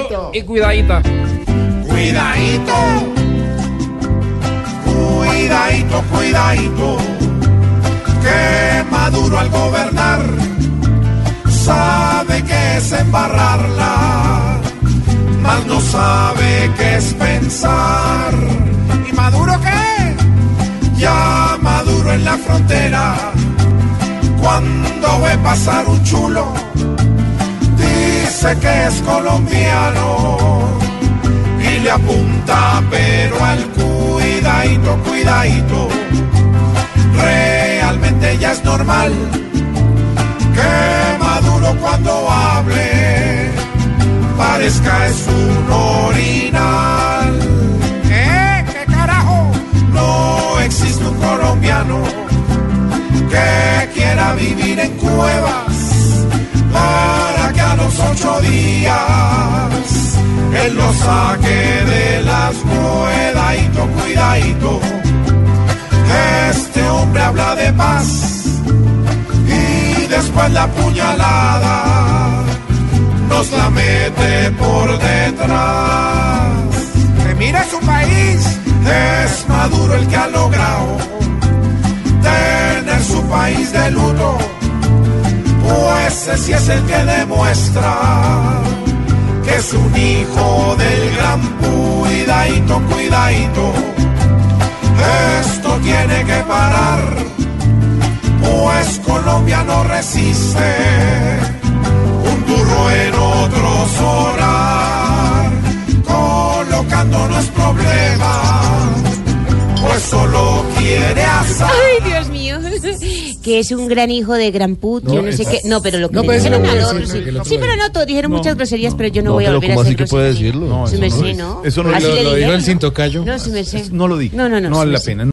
cuidadito y cuidadita. Cuidadito, cuidadito, cuidadito, que Maduro al gobernar sabe que es embarrarla, mas no sabe qué es pensar. ¿Y Maduro qué? Ya Maduro en la frontera, cuando ve pasar un chulo, dice que es colombiano y le apunta pero al cuidadito, cuidadito. Realmente ya es normal que Maduro cuando hable parezca es un orinal. ¿Qué? ¿Qué carajo? No existe un colombiano que quiera vivir en cuevas para que a los ocho días él lo saque de las cuidadito, cuidadito. Este hombre habla de paz y después la puñalada nos la mete por detrás. Que mire su país, es Maduro el que ha logrado tener su país de luto, ese es el que demuestra que es un hijo del gran cuidadito, cuidadito. Esto tiene que parar, pues Colombia no resiste quiere asar. Ay, Dios mío. Que es un gran hijo de gran put, yo No, no sé qué. No, pero lo que No, pero dijeron no a puede Lord, decir, sí. lo Sí, pero no, todos dijeron muchas groserías, pero yo no, No, voy a volver a ¿cómo hacer así que puede decirlo? No, eso no merced, es. ¿no? Eso no Así lo, lo dijo el cinto callo. No, su merced. No lo dije. No, no, no. No vale la pena.